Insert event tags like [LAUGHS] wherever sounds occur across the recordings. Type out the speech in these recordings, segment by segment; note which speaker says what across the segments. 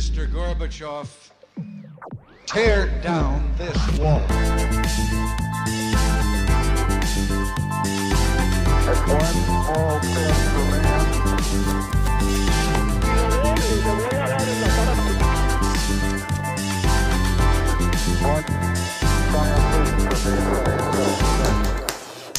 Speaker 1: Mr. Gorbachev, tear down this wall.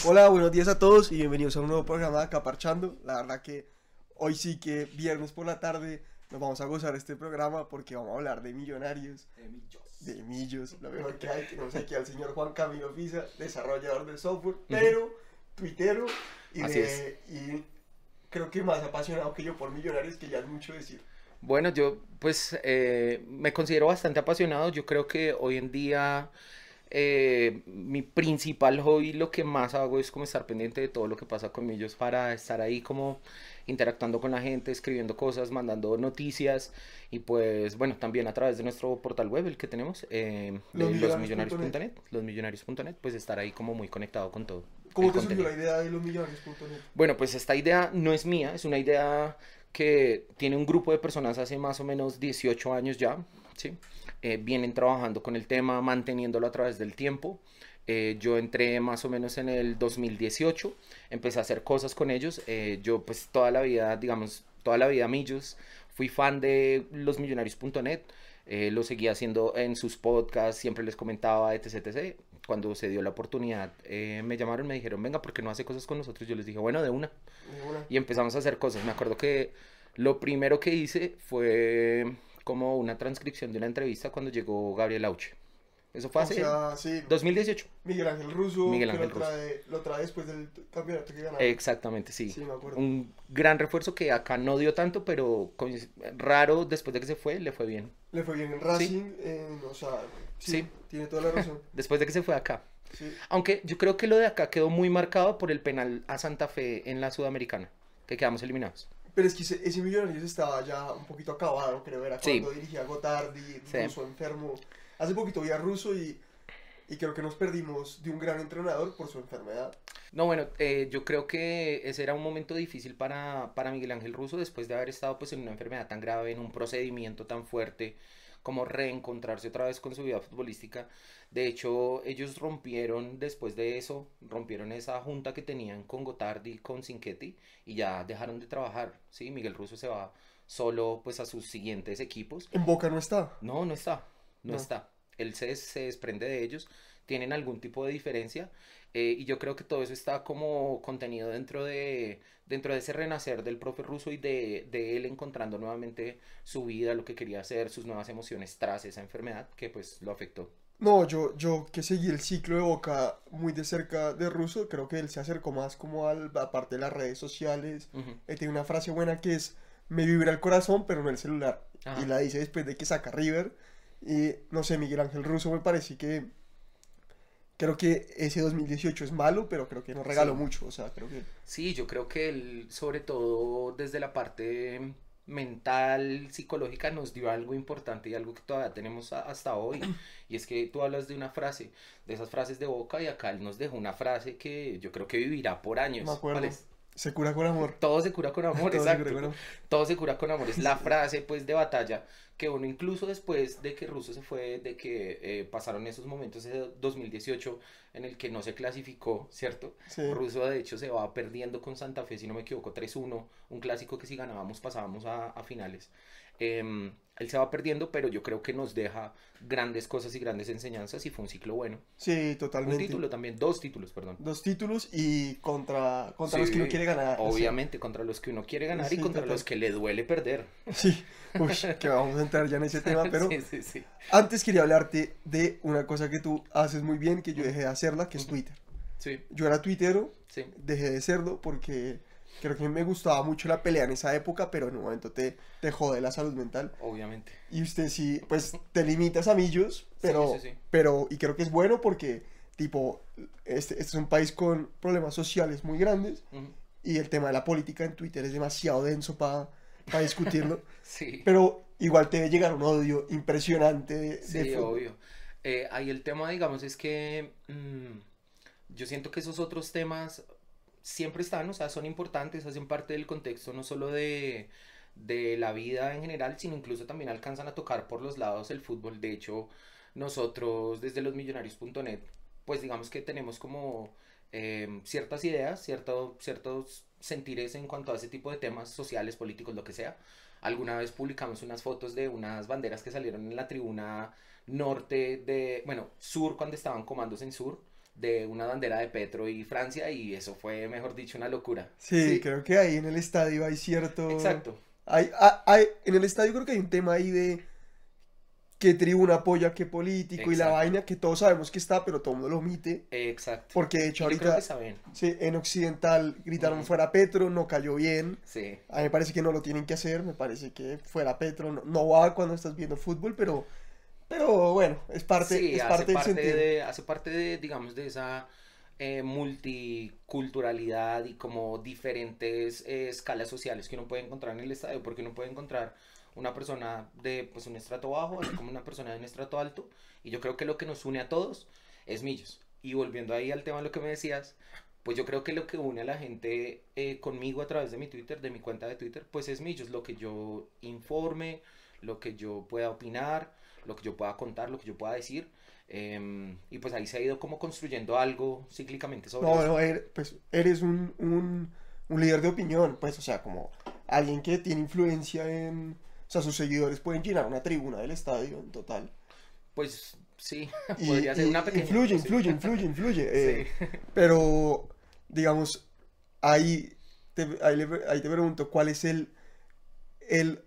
Speaker 2: Hola, buenos días a todos y bienvenidos a un nuevo programa de Acaparchando. La verdad que hoy sí que viernes por la tarde nos vamos a gozar este programa porque vamos a hablar de millonarios,
Speaker 3: De millos.
Speaker 2: de millos, lo mejor que hay. Tenemos aquí al señor Juan Camilo Pisa, desarrollador de software, pero tuitero y,
Speaker 3: Así
Speaker 2: de- y creo que más apasionado que yo por millonarios, que ya es mucho decir.
Speaker 3: Bueno, yo pues eh, me considero bastante apasionado. Yo creo que hoy en día eh, mi principal hobby, lo que más hago es como estar pendiente de todo lo que pasa con ellos para estar ahí como interactuando con la gente, escribiendo cosas, mandando noticias y pues bueno, también a través de nuestro portal web, el que tenemos, eh, de
Speaker 2: Losmillonarios.net.
Speaker 3: losmillonarios.net, losmillonarios.net, pues estar ahí como muy conectado con todo.
Speaker 2: ¿Cómo te surgió la idea de los millonarios.net?
Speaker 3: Bueno, pues esta idea no es mía, es una idea que tiene un grupo de personas hace más o menos 18 años ya, ¿sí? Eh, vienen trabajando con el tema, manteniéndolo a través del tiempo. Eh, yo entré más o menos en el 2018, empecé a hacer cosas con ellos. eh, yo pues toda la vida, digamos, toda la vida Millos, fui fan de losmillonarios.net, eh, lo seguía haciendo en sus podcasts, siempre les comentaba, etc, etc. Cuando se dio la oportunidad, eh, me llamaron, me dijeron, venga, ¿por qué no hace cosas con nosotros? Yo les dije, bueno, de una
Speaker 2: De una.
Speaker 3: y empezamos a hacer cosas. Me acuerdo que lo primero que hice fue como una transcripción de una entrevista cuando llegó Gabriel Auche. Eso fue
Speaker 2: O
Speaker 3: hace
Speaker 2: sea, sí,
Speaker 3: 2018.
Speaker 2: Miguel Ángel Russo,
Speaker 3: Miguel
Speaker 2: que
Speaker 3: Ángel
Speaker 2: lo, trae, lo trae después del campeonato que ganó.
Speaker 3: Exactamente, sí.
Speaker 2: Sí, me acuerdo.
Speaker 3: Un gran refuerzo que acá no dio tanto, pero raro después de que se fue, le fue bien.
Speaker 2: Le fue bien en Racing, en- o sea, sí,
Speaker 3: Sí.
Speaker 2: tiene toda la razón. [LAUGHS]
Speaker 3: Después de que se fue acá.
Speaker 2: Sí.
Speaker 3: Aunque yo creo que lo de acá quedó muy marcado por el penal a Santa Fe en la Sudamericana, que quedamos eliminados.
Speaker 2: Pero es que ese, ese Millonarios estaba ya un poquito acabado, creo, era
Speaker 3: Sí.
Speaker 2: cuando dirigía Gotardi,
Speaker 3: Sí.
Speaker 2: Russo enfermo. Hace poquito vi a Russo y, y creo que nos perdimos de un gran entrenador por su enfermedad.
Speaker 3: No, bueno, eh, yo creo que ese era un momento difícil para, para Miguel Ángel Russo después de haber estado pues en una enfermedad tan grave, en un procedimiento tan fuerte, como reencontrarse otra vez con su vida futbolística. De hecho, ellos rompieron después de eso, rompieron esa junta que tenían con Gotardi, con Cinquetti, y ya dejaron de trabajar, ¿sí? Miguel Russo se va solo pues a sus siguientes equipos.
Speaker 2: En Boca no está.
Speaker 3: No, no está, no,
Speaker 2: No.
Speaker 3: está. Él se, se desprende de ellos, tienen algún tipo de diferencia eh, y yo creo que todo eso está como contenido dentro de, dentro de ese renacer del profe ruso y de, de él encontrando nuevamente su vida, lo que quería hacer, sus nuevas emociones tras esa enfermedad que pues lo afectó.
Speaker 2: No, yo, yo que seguí el ciclo de Boca muy de cerca de Russo, creo que él se acercó más como al, aparte de las redes sociales.
Speaker 3: Ujú.
Speaker 2: Él tiene una frase buena que es, me vibra el corazón, pero no el celular.
Speaker 3: Ajá.
Speaker 2: Y la dice después de que saca River. Y no sé, Miguel Ángel Russo me parece que... Creo que ese 2018 es malo, pero creo que nos regaló
Speaker 3: Sí.
Speaker 2: mucho. O sea, creo que...
Speaker 3: Sí, yo creo que él, sobre todo desde la parte mental, psicológica, nos dio algo importante y algo que todavía tenemos hasta hoy. [CLEARS THROAT] Y es que tú hablas de una frase, de esas frases de boca, y acá él nos dejó una frase que yo creo que vivirá por años.
Speaker 2: Me acuerdo. Se cura con amor.
Speaker 3: Todo se cura con amor, [LAUGHS]
Speaker 2: Todo se
Speaker 3: exacto.
Speaker 2: cura con amor.
Speaker 3: Todo se cura con amor. Es la [LAUGHS] frase, pues, de batalla que uno incluso después de que Russo se fue, de que eh, pasaron esos momentos de 2018 en el que no se clasificó, ¿cierto?
Speaker 2: Sí.
Speaker 3: Russo de hecho se va perdiendo con Santa Fe, si no me equivoco, 3-1, un clásico que si ganábamos pasábamos a, a finales. Em, él se va perdiendo, pero yo creo que nos deja grandes cosas y grandes enseñanzas y fue un ciclo bueno.
Speaker 2: Sí,
Speaker 3: Un
Speaker 2: totalmente.
Speaker 3: título también, dos títulos, perdón.
Speaker 2: Dos títulos y contra, contra los que uno quiere ganar.
Speaker 3: Obviamente, contra los que uno quiere ganar y contra
Speaker 2: total.
Speaker 3: los que le duele perder.
Speaker 2: Sí, Uy, que vamos a entrar ya en ese [LAUGHS] tema, pero
Speaker 3: Sí, sí, sí.
Speaker 2: antes quería hablarte de una cosa que tú haces muy bien, que yo dejé de hacerla, que es Twitter.
Speaker 3: Sí,
Speaker 2: Yo era tuitero,
Speaker 3: sí.
Speaker 2: dejé de serlo porque creo que me gustaba mucho la pelea en esa época, pero en un momento te, te jode la salud mental.
Speaker 3: Obviamente.
Speaker 2: Y usted sí, pues te limitas a millos, pero,
Speaker 3: sí, sí.
Speaker 2: pero, y creo que es bueno porque, tipo, este, este es un país con problemas sociales muy grandes y el tema de la política en Twitter es demasiado denso para discutirlo. [LAUGHS]
Speaker 3: Sí.
Speaker 2: Pero igual te debe llegar un odio impresionante de, de
Speaker 3: Sí,
Speaker 2: fútbol.
Speaker 3: obvio. Eh, ahí el tema, digamos, es que mm, yo siento que esos otros temas siempre están, o sea, son importantes, hacen parte del contexto no solo de, de la vida en general, sino incluso también alcanzan a tocar por los lados el fútbol. De hecho, nosotros desde losmillonarios.net, pues digamos que tenemos como eh, ciertas ideas, cierto, ciertos sentires en cuanto a ese tipo de temas sociales, políticos, lo que sea. Alguna vez publicamos unas fotos de unas banderas que salieron en la tribuna norte de, bueno, sur cuando estaban comandos en sur, de una bandera de Petro y Francia y eso fue, mejor dicho, una locura.
Speaker 2: Sí, creo que ahí en el estadio hay cierto...
Speaker 3: Exacto.
Speaker 2: Hay, hay- hay- en el estadio creo que hay un tema ahí de qué tribuna apoya qué político y la
Speaker 3: Exacto.
Speaker 2: vaina que todos sabemos que está, pero todo el mundo lo omite.
Speaker 3: Exacto.
Speaker 2: Porque de hecho ahorita sí, en Occidental gritaron fuera Petro, no cayó bien.
Speaker 3: Sí.
Speaker 2: A mí me parece que no lo tienen que hacer, me parece que fuera Petro no, no va cuando estás viendo fútbol, pero, pero bueno, es parte,
Speaker 3: Sí,
Speaker 2: es
Speaker 3: hace
Speaker 2: parte del
Speaker 3: parte
Speaker 2: sentido.
Speaker 3: de, hace parte de, digamos, de esa eh, multiculturalidad y como diferentes eh, escalas sociales que uno puede encontrar en el estadio, porque uno puede encontrar una persona de pues un estrato bajo, así como una persona de un estrato alto, y yo creo que lo que nos une a todos es Millos. Y volviendo ahí al tema de lo que me decías, pues yo creo que lo que une a la gente eh, conmigo a través de mi Twitter, de mi cuenta de Twitter, pues es Millos, lo que yo informe, lo que yo pueda opinar, lo que yo pueda contar, lo que yo pueda decir. em, y pues ahí se ha ido como construyendo algo cíclicamente sobre
Speaker 2: No,
Speaker 3: eso.
Speaker 2: no, eres, pues, eres un, un, un líder de opinión, pues, o sea, como alguien que tiene influencia en... O sea, sus seguidores pueden llenar una tribuna del estadio en total.
Speaker 3: Pues sí, [LAUGHS]
Speaker 2: Y,
Speaker 3: podría ser una pequeña.
Speaker 2: influye, influye, influye, influye. [LAUGHS] eh,
Speaker 3: Sí.
Speaker 2: Pero, digamos, ahí te, ahí, le- ahí te pregunto, ¿cuál es el, el,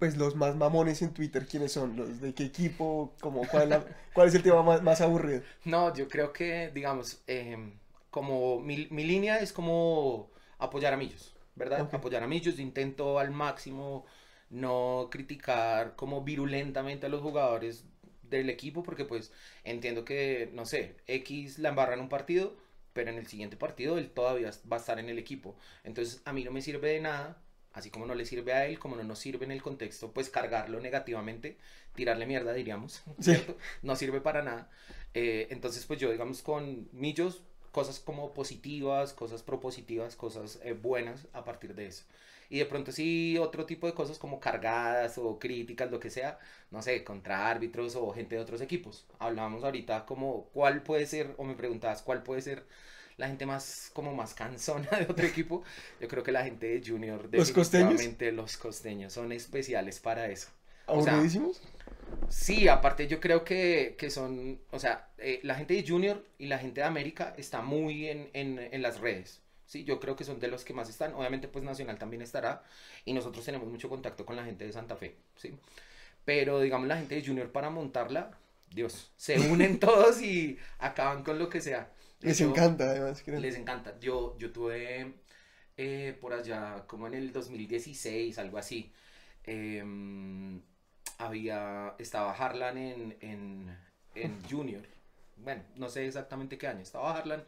Speaker 2: pues los más mamones en Twitter? ¿Quiénes son? ¿Los de qué equipo? Como, ¿cuál, es la- [LAUGHS] cuál es el tema más, más aburrido?
Speaker 3: No, yo creo que, digamos, em, como mi, mi línea es como apoyar a Millos, ¿verdad? Apoyar a Millos, intento al máximo no criticar como virulentamente a los jugadores del equipo, porque pues entiendo que, no sé, X la embarra en un partido, pero en el siguiente partido él todavía va a estar en el equipo. Entonces a mí no me sirve de nada, así como no le sirve a él, como no nos sirve en el contexto, pues cargarlo negativamente, tirarle mierda, diríamos, [LAUGHS]
Speaker 2: Sí.
Speaker 3: ¿cierto? No sirve para nada. Eh, entonces, pues yo, digamos, con Millos, cosas como positivas, cosas propositivas, cosas eh, buenas a partir de eso. Y de pronto sí, otro tipo de cosas como cargadas o críticas, lo que sea, no sé, contra árbitros o gente de otros equipos. Hablábamos ahorita como cuál puede ser, o me preguntabas cuál puede ser la gente más, como más cansona [LAUGHS] de otro equipo. Yo creo que la gente de Junior,
Speaker 2: ¿Los costeños?
Speaker 3: definitivamente los costeños son especiales para eso. O sea,
Speaker 2: ¿Aburridísimos?
Speaker 3: Sí, aparte yo creo que, que son, o sea, eh, la gente de Junior y la gente de América está muy en, en, en las redes. Sí, yo creo que son de los que más están. Obviamente, pues Nacional también estará. Y nosotros tenemos mucho contacto con la gente de Santa Fe, ¿sí? Pero, digamos, la gente de Junior para montarla, Dios, se unen [LAUGHS] todos y acaban con lo que sea.
Speaker 2: Les encanta, además. creo.
Speaker 3: les encanta. Yo, yo tuve eh, por allá, como en el 2016, algo así. em, había, estaba Harlan en, en, en [LAUGHS] Junior. Bueno, no sé exactamente qué año. Estaba Harlan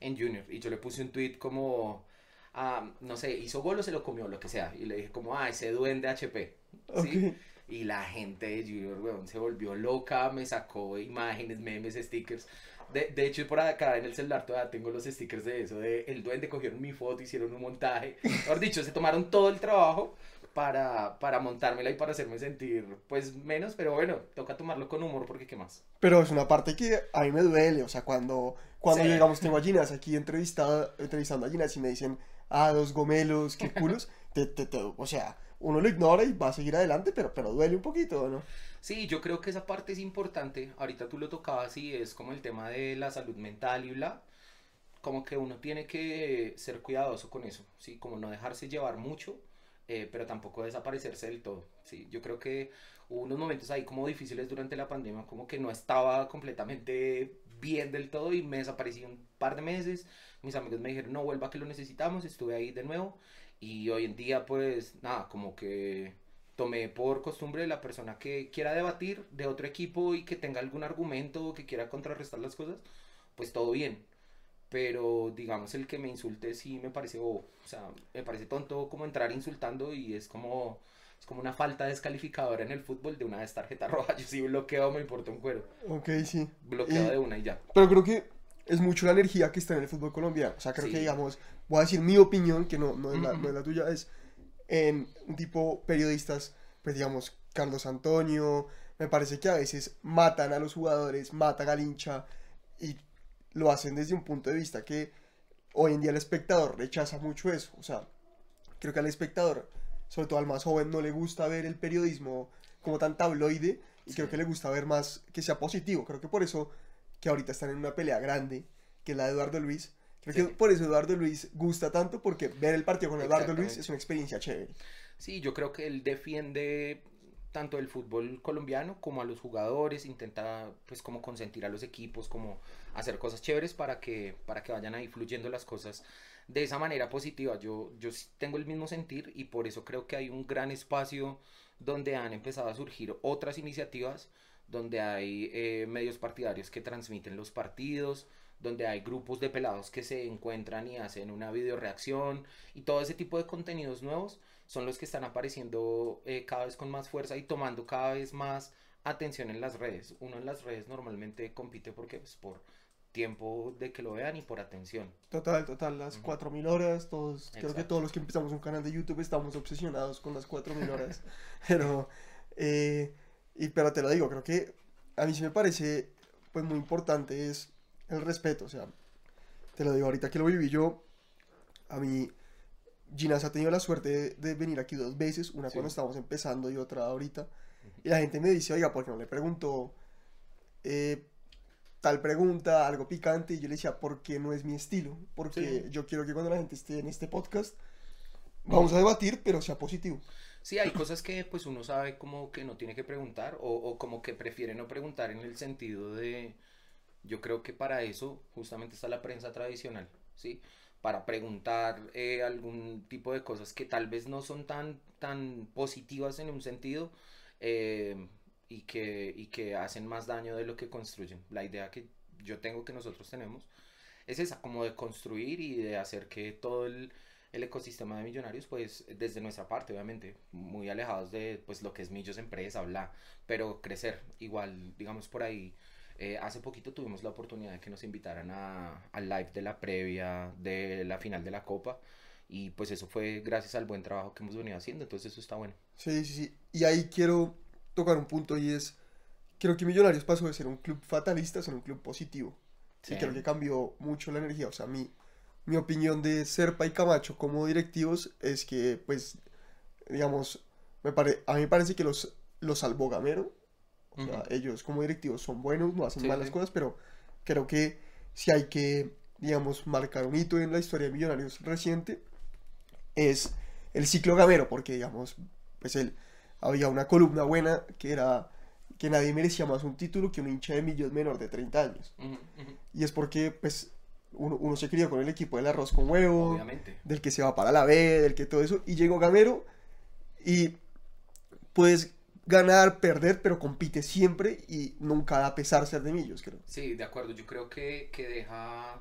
Speaker 3: en Junior. Y yo le puse un tweet como, ah, no sé, hizo gol o se lo comió, lo que sea. Y le dije como, ah, ese duende HP. Y la gente de Junior, weón, se volvió loca, me sacó imágenes, memes, stickers. De, de hecho, por acá en el celular todavía tengo los stickers de eso, de el duende, cogieron mi foto, hicieron un montaje. Mejor dicho, se tomaron todo el trabajo para, para montármela y para hacerme sentir, pues, menos, pero bueno, toca tomarlo con humor porque qué más.
Speaker 2: Pero es una parte que a mí me duele, o sea, cuando, cuando
Speaker 3: Sí.
Speaker 2: llegamos, tengo a Ginas aquí entrevistada, entrevistando a Ginas y me dicen, ah, dos gomelos, qué culos, [LAUGHS] te, te- te- o sea, uno lo ignora y va a seguir adelante, pero, pero duele un poquito, ¿no?
Speaker 3: Sí, yo creo que esa parte es importante. Ahorita tú lo tocabas y es como el tema de la salud mental y bla. Como que uno tiene que ser cuidadoso con eso, ¿sí? Como no dejarse llevar mucho, eh, pero tampoco desaparecerse del todo, ¿sí? Yo creo que hubo unos momentos ahí como difíciles durante la pandemia, como que no estaba completamente bien del todo y me desaparecí un par de meses. Mis amigos me dijeron, no, vuelva que lo necesitamos, estuve ahí de nuevo. Y hoy en día, pues, nada, como que tomé por costumbre la persona que quiera debatir de otro equipo y que tenga algún argumento o que quiera contrarrestar las cosas, pues todo bien. Pero digamos el que me insulte sí me parece bobo. O sea, me parece tonto como entrar insultando y es como es como una falta descalificadora en el fútbol de una vez tarjeta [LAUGHS] roja. Yo sí bloqueo, me importa un cuero.
Speaker 2: Ok, sí.
Speaker 3: Bloqueo
Speaker 2: Y-
Speaker 3: de una y ya.
Speaker 2: Pero creo que es mucho la energía que está en el fútbol colombiano. O sea, creo
Speaker 3: Sí.
Speaker 2: que, digamos, voy a decir mi opinión, que no, no, es, la, no es la tuya, es en tipo periodistas, pues digamos, Carlos Antonio, me parece que a veces matan a los jugadores, matan al hincha y lo hacen desde un punto de vista que hoy en día el espectador rechaza mucho eso. O sea, creo que al espectador, sobre todo al más joven, no le gusta ver el periodismo como tan tabloide y creo que le gusta ver más que sea positivo. Creo que por eso que ahorita están en una pelea grande, que es la de Eduardo Luis. Creo
Speaker 3: Sí.
Speaker 2: que por eso Eduardo Luis gusta tanto, porque ver el partido con Eduardo Luis es una experiencia chévere.
Speaker 3: Sí, yo creo que él defiende tanto el fútbol colombiano como a los jugadores, intenta pues como consentir a los equipos, como hacer cosas chéveres para que, para que vayan ahí fluyendo las cosas de esa manera positiva. Yo, yo tengo el mismo sentir y por eso creo que hay un gran espacio donde han empezado a surgir otras iniciativas, donde hay eh, medios partidarios que transmiten los partidos, donde hay grupos de pelados que se encuentran y hacen una video reacción y todo ese tipo de contenidos nuevos son los que están apareciendo eh, cada vez con más fuerza y tomando cada vez más atención en las redes. Uno en las redes normalmente compite porque pues, por tiempo de que lo vean y por atención.
Speaker 2: Total, total, las
Speaker 3: Ujú.
Speaker 2: 4000 horas, todos, creo que todos los que empezamos un canal de YouTube estamos obsesionados con las 4000 horas. [LAUGHS] pero, eh, y, pero te lo digo, creo que a mí sí me parece pues muy importante es el respeto, o sea, te lo digo ahorita que lo viví yo, a mí Ginas ha tenido la suerte de, de venir aquí dos veces, una
Speaker 3: Sí.
Speaker 2: cuando estábamos empezando y otra ahorita, y la gente me dice, oiga, ¿por qué no le preguntó eh, tal pregunta, algo picante? Y yo le decía, porque no es mi estilo, porque
Speaker 3: Sí.
Speaker 2: yo quiero que cuando la gente esté en este podcast, vamos a debatir, pero sea positivo.
Speaker 3: Sí, hay cosas que pues uno sabe como que no tiene que preguntar o, o como que prefiere no preguntar en el sentido de, yo creo que para eso justamente está la prensa tradicional, ¿sí? Para preguntar eh, algún tipo de cosas que tal vez no son tan, tan positivas en un sentido eh, y, que, y que hacen más daño de lo que construyen. La idea que yo tengo que nosotros tenemos es esa, como de construir y de hacer que todo el, el ecosistema de millonarios, pues desde nuestra parte, obviamente, muy alejados de pues lo que es Millos Empresa, bla, pero crecer. Igual, digamos por ahí, eh, hace poquito tuvimos la oportunidad de que nos invitaran a, al live de la previa de la final de la Copa. Y pues eso fue gracias al buen trabajo que hemos venido haciendo, entonces eso está bueno.
Speaker 2: Sí, sí, sí. Y ahí quiero tocar un punto y es, creo que Millonarios pasó de ser un club fatalista a ser un club positivo.
Speaker 3: Sí.
Speaker 2: Y creo que cambió mucho la energía. O sea, mi, mi opinión de Serpa y Camacho como directivos es que, pues, digamos, me pare, a mí me parece que los, los salvó Gamero. O sea,
Speaker 3: Ujú.
Speaker 2: ellos como directivos son buenos, no hacen
Speaker 3: Sí,
Speaker 2: malas
Speaker 3: sí.
Speaker 2: cosas, pero creo que si hay que, digamos, marcar un hito en la historia de Millonarios reciente, es el ciclo Gamero, porque, digamos, pues él, había una columna buena que era que nadie merecía más un título que un hincha de Millos menor de 30 años.
Speaker 3: Ujú, ujú.
Speaker 2: Y es porque, pues, uno, uno se crió con el equipo del arroz con huevo,
Speaker 3: Obviamente.
Speaker 2: del que se va para la B, del que todo eso. Y llegó Gamero y puedes ganar, perder, pero compite siempre y nunca da pesar ser de Millos, creo.
Speaker 3: Sí, de acuerdo. Yo creo que, que deja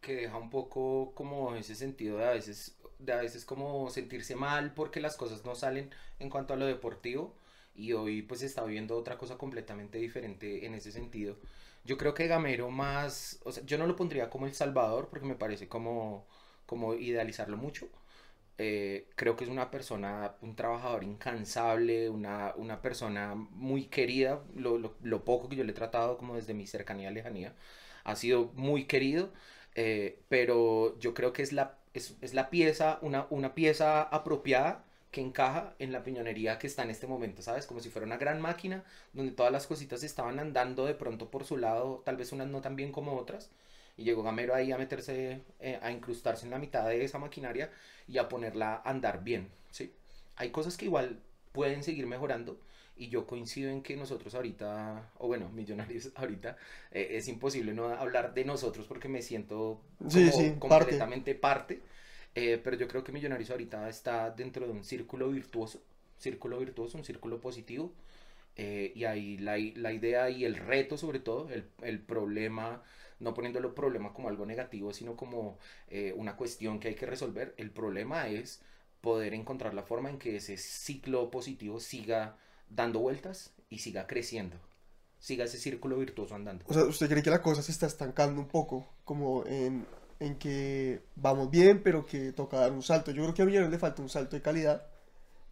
Speaker 3: que deja un poco como ese sentido de a veces de a veces como sentirse mal porque las cosas no salen en cuanto a lo deportivo y hoy pues se está viviendo otra cosa completamente diferente en ese sentido. Yo creo que Gamero más, o sea, yo no lo pondría como el Salvador porque me parece como como idealizarlo mucho. Eh, creo que es una persona, un trabajador incansable, una, una persona muy querida, lo, lo, lo poco que yo le he tratado como desde mi cercanía, lejanía, ha sido muy querido, eh, pero yo creo que es la, es, es la pieza, una, una pieza apropiada que encaja en la piñonería que está en este momento, ¿sabes? Como si fuera una gran máquina donde todas las cositas estaban andando de pronto por su lado, tal vez unas no tan bien como otras, y llegó Gamero ahí a meterse, eh, a incrustarse en la mitad de esa maquinaria y a ponerla a andar bien, ¿sí? Hay cosas que igual pueden seguir mejorando y yo coincido en que nosotros ahorita, o bueno, millonarios [LAUGHS] ahorita, eh, es imposible no hablar de nosotros porque me siento como
Speaker 2: sí,
Speaker 3: completamente parte, eh, pero yo creo que Millonarios ahorita está dentro de un círculo virtuoso, círculo virtuoso, un círculo positivo, eh, y ahí la, la idea y el reto sobre todo, el, el problema, no poniéndolo problema como algo negativo, sino como eh, una cuestión que hay que resolver, el problema es poder encontrar la forma en que ese ciclo positivo siga dando vueltas y siga creciendo, siga ese círculo virtuoso andando.
Speaker 2: O sea, ¿usted cree que la cosa se está estancando un poco como en, en que vamos bien, pero que toca dar un salto. Yo creo que a Millonarios le falta un salto de calidad.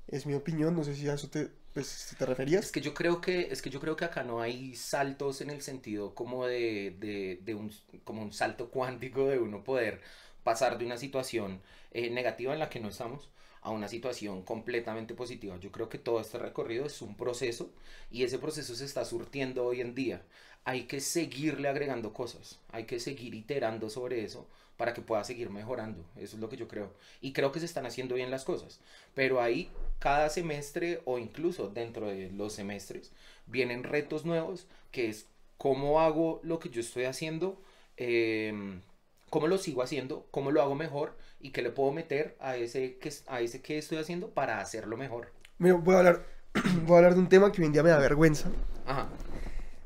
Speaker 2: Es mi opinión, no sé si a eso te, pues, si te referías.
Speaker 3: Es que yo creo que, es que yo creo que acá no hay saltos en el sentido como de, de, de un, como un salto cuántico de uno poder pasar de una situación eh, negativa en la que no estamos a una situación completamente positiva. Yo creo que todo este recorrido es un proceso y ese proceso se está surtiendo hoy en día. Hay que seguirle agregando cosas, hay que seguir iterando sobre eso para que pueda seguir mejorando. Eso es lo que yo creo. Y creo que se están haciendo bien las cosas. Pero ahí, cada semestre o incluso dentro de los semestres, vienen retos nuevos, que es cómo hago lo que yo estoy haciendo, eh, cómo lo sigo haciendo, cómo lo hago mejor y qué le puedo meter a ese que, a ese que estoy haciendo para hacerlo mejor.
Speaker 2: Mira, voy a hablar, [CLEARS THROAT] voy a hablar de un tema que hoy en día me da vergüenza,
Speaker 3: Ajá.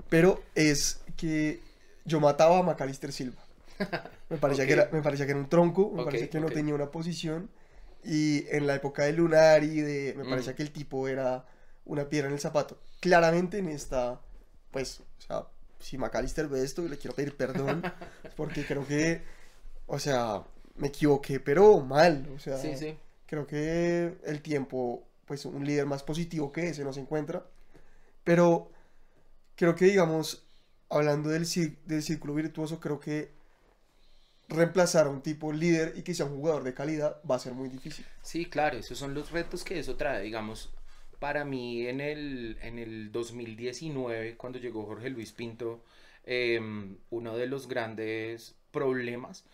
Speaker 2: pero es que yo mataba a Macalister Silva. [LAUGHS] Me parecía,
Speaker 3: Ok.
Speaker 2: que era, me parecía que era un tronco, me
Speaker 3: Ok,
Speaker 2: parecía que no
Speaker 3: ok.
Speaker 2: tenía una posición. Y en la época de Lunari, de, me
Speaker 3: Mm.
Speaker 2: parecía que el tipo era una piedra en el zapato. Claramente en esta, pues, o sea, si Macalister ve esto, le quiero pedir perdón, [LAUGHS] porque creo que, o sea, me equivoqué, pero mal. O sea,
Speaker 3: Sí, sí.
Speaker 2: creo que el tiempo, pues, un líder más positivo que ese no se encuentra. Pero creo que, digamos, hablando del, del círculo virtuoso, creo que reemplazar a un tipo líder y que sea un jugador de calidad va a ser muy difícil.
Speaker 3: Sí, claro, esos son los retos que eso trae. Digamos, para mí en el, en el 2019, cuando llegó Jorge Luis Pinto, em, uno de los grandes problemas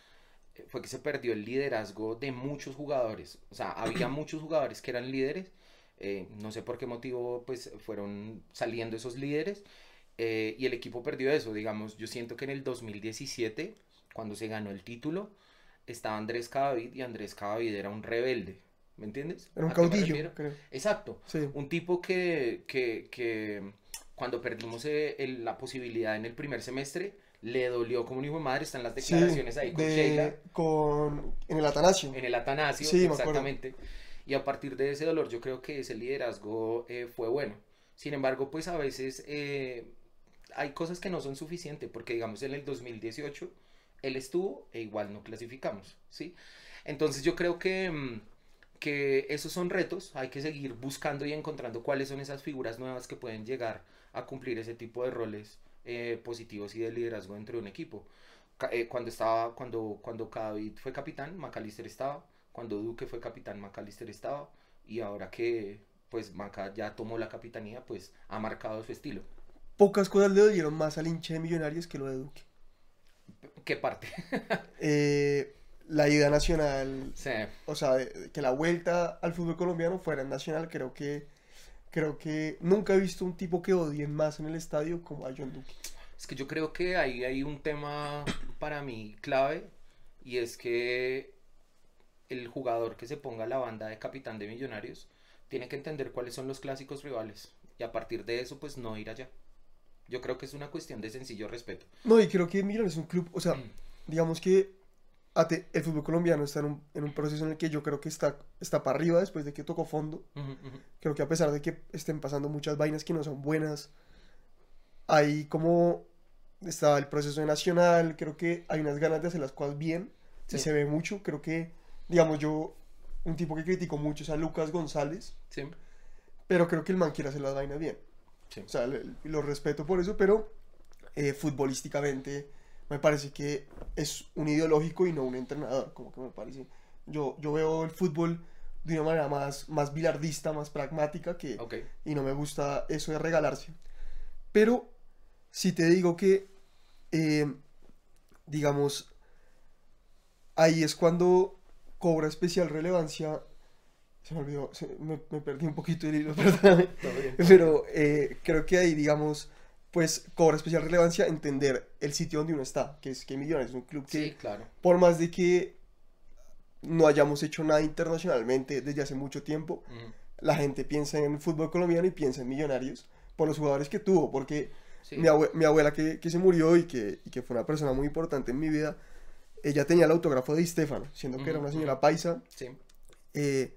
Speaker 3: eh, fue que se perdió el liderazgo de muchos jugadores. O sea, había [CLEARS THROAT] muchos jugadores que eran líderes. eh, no sé por qué motivo, pues fueron saliendo esos líderes. eh, y el equipo perdió eso. Digamos, yo siento que en el 2017, cuando se ganó el título, estaba Andrés Cadavid y Andrés Cadavid era un rebelde. ¿Me entiendes?
Speaker 2: Era un
Speaker 3: ¿A qué me
Speaker 2: caudillo, creo.
Speaker 3: Exacto.
Speaker 2: Sí.
Speaker 3: Un tipo que, que, que cuando perdimos eh, el- la posibilidad en el primer semestre, le dolió como un hijo de madre. Están las
Speaker 2: Sí,
Speaker 3: declaraciones ahí con
Speaker 2: de-
Speaker 3: Sheila,
Speaker 2: con- en el Atanasio.
Speaker 3: en el Atanasio,
Speaker 2: Sí,
Speaker 3: exactamente. Y a partir de ese dolor, yo creo que ese liderazgo eh, fue bueno. Sin embargo, pues a veces eh, hay cosas que no son suficientes, porque digamos en el 2018 él estuvo e igual no clasificamos, ¿sí? Entonces yo creo que, mm, que esos son retos, hay que seguir buscando y encontrando cuáles son esas figuras nuevas que pueden llegar a cumplir ese tipo de roles eh, positivos y de liderazgo dentro de un equipo. Eh, cuando estaba, cuando, cuando David fue capitán, McAllister estaba, cuando Duque fue capitán, McAllister estaba, y ahora que pues Maca ya tomó la capitanía, pues ha marcado su estilo.
Speaker 2: Pocas cosas le dolieron más al hincha de Millonarios que lo de Duque.
Speaker 3: ¿Qué parte? [LAUGHS]
Speaker 2: Eh, la ida nacional,
Speaker 3: Sí.
Speaker 2: o sea, que la vuelta al fútbol colombiano fuera en nacional, creo que creo que nunca he visto un tipo que odien más en el estadio como a John Duque.
Speaker 3: Es que yo creo que ahí hay un tema para mí clave y es que el jugador que se ponga la banda de capitán de Millonarios tiene que entender cuáles son los clásicos rivales y a partir de eso pues no ir allá. Yo creo que es una cuestión de sencillo respeto.
Speaker 2: No, y creo que Millonarios es un club, o sea,
Speaker 3: Mm.
Speaker 2: digamos que el fútbol colombiano está en un, en un proceso en el que yo creo que está, está para arriba después de que tocó fondo. Creo que a pesar de que estén pasando muchas vainas que no son buenas, hay como está el proceso de nacional, creo que hay unas ganas de hacer las cosas bien
Speaker 3: Sí.
Speaker 2: se ve mucho. Creo que, digamos, yo, un tipo que critico mucho es a Lucas González,
Speaker 3: Sí,
Speaker 2: pero creo que el man quiere hacer las vainas bien.
Speaker 3: Sí.
Speaker 2: O sea, lo respeto por eso, pero eh, futbolísticamente me parece que es un ideológico y no un entrenador, como que me parece. Yo, yo veo el fútbol de una manera más, más bilardista, más pragmática, que, y no me gusta eso de regalarse. Pero si te digo que, eh, digamos, ahí es cuando cobra especial relevancia. Se me olvidó, se- me, me perdí un poquito el hilo, [LAUGHS] perdóname. Pero eh, creo que ahí, digamos, pues cobra especial relevancia entender el sitio donde uno está, que es que Millonarios es un club que,
Speaker 3: Sí, claro.
Speaker 2: por más de que no hayamos hecho nada internacionalmente desde hace mucho tiempo,
Speaker 3: Ujú.
Speaker 2: la gente piensa en el fútbol colombiano y piensa en Millonarios por los jugadores que tuvo, porque
Speaker 3: Sí.
Speaker 2: mi, abue- mi abuela que, que se murió y que, y que fue una persona muy importante en mi vida, ella tenía el autógrafo de Di Stefano, siendo que era una señora paisa,
Speaker 3: Sí.
Speaker 2: eh,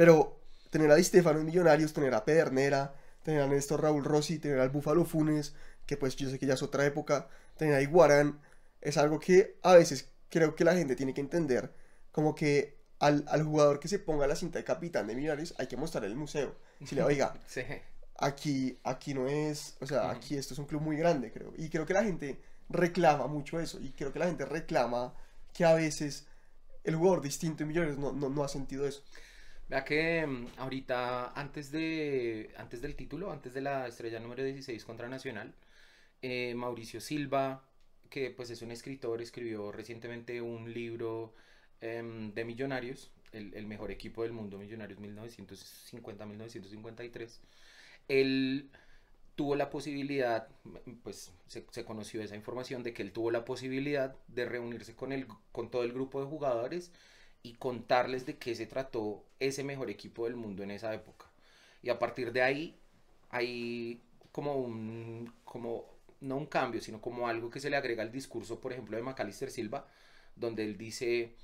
Speaker 2: pero tener a Di Stefano en Millonarios, tener a Pedernera, tener a Néstor Raúl Rossi, tener al Búfalo Funes, que pues yo sé que ya es otra época, tener a Iguarán, es algo que a veces creo que la gente tiene que entender como que al, al jugador que se ponga la cinta de capitán de Millonarios hay que mostrar el museo. Si le oiga, [LAUGHS]
Speaker 3: Sí.
Speaker 2: aquí, aquí no es, o sea, aquí esto es un club muy grande, creo. Y creo que la gente reclama mucho eso. Y creo que la gente reclama que a veces el jugador distinto en Millonarios no, no, no ha sentido eso.
Speaker 3: Vea que mm, ahorita, antes, de, antes del título, antes de la estrella número 16 contra Nacional, eh, Mauricio Silva, que pues es un escritor, escribió recientemente un libro em, de Millonarios, el, el mejor equipo del mundo, Millonarios 1950-1953. Él tuvo la posibilidad, pues se, se conoció esa información de que él tuvo la posibilidad de reunirse con, el, con todo el grupo de jugadores y contarles de qué se trató ese mejor equipo del mundo en esa época. Y a partir de ahí hay como un, como, no un cambio, sino como algo que se le agrega al discurso, por ejemplo, de Macalister Silva, donde él dice,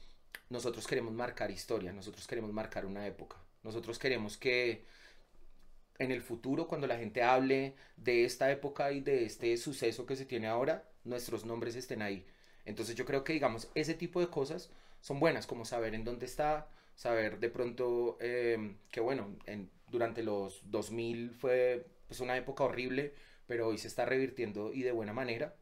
Speaker 3: nosotros queremos marcar historia, nosotros queremos marcar una época, nosotros queremos que en el futuro, cuando la gente hable de esta época y de este suceso que se tiene ahora, nuestros nombres estén ahí. Entonces yo creo que, digamos, ese tipo de cosas son buenas, como saber en dónde está, saber de pronto eh, que, bueno, en, durante los 2000 fue pues, una época horrible, pero hoy se está revirtiendo y de buena manera.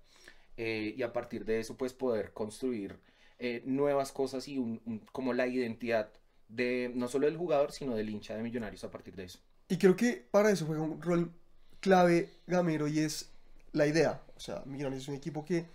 Speaker 3: eh, y a partir de eso, pues poder construir eh, nuevas cosas y un, un- como la identidad de no solo del jugador, sino del hincha de Millonarios a partir de eso.
Speaker 2: Y creo que para eso juega un rol clave Gamero y es la idea. O sea, Millonarios es un equipo que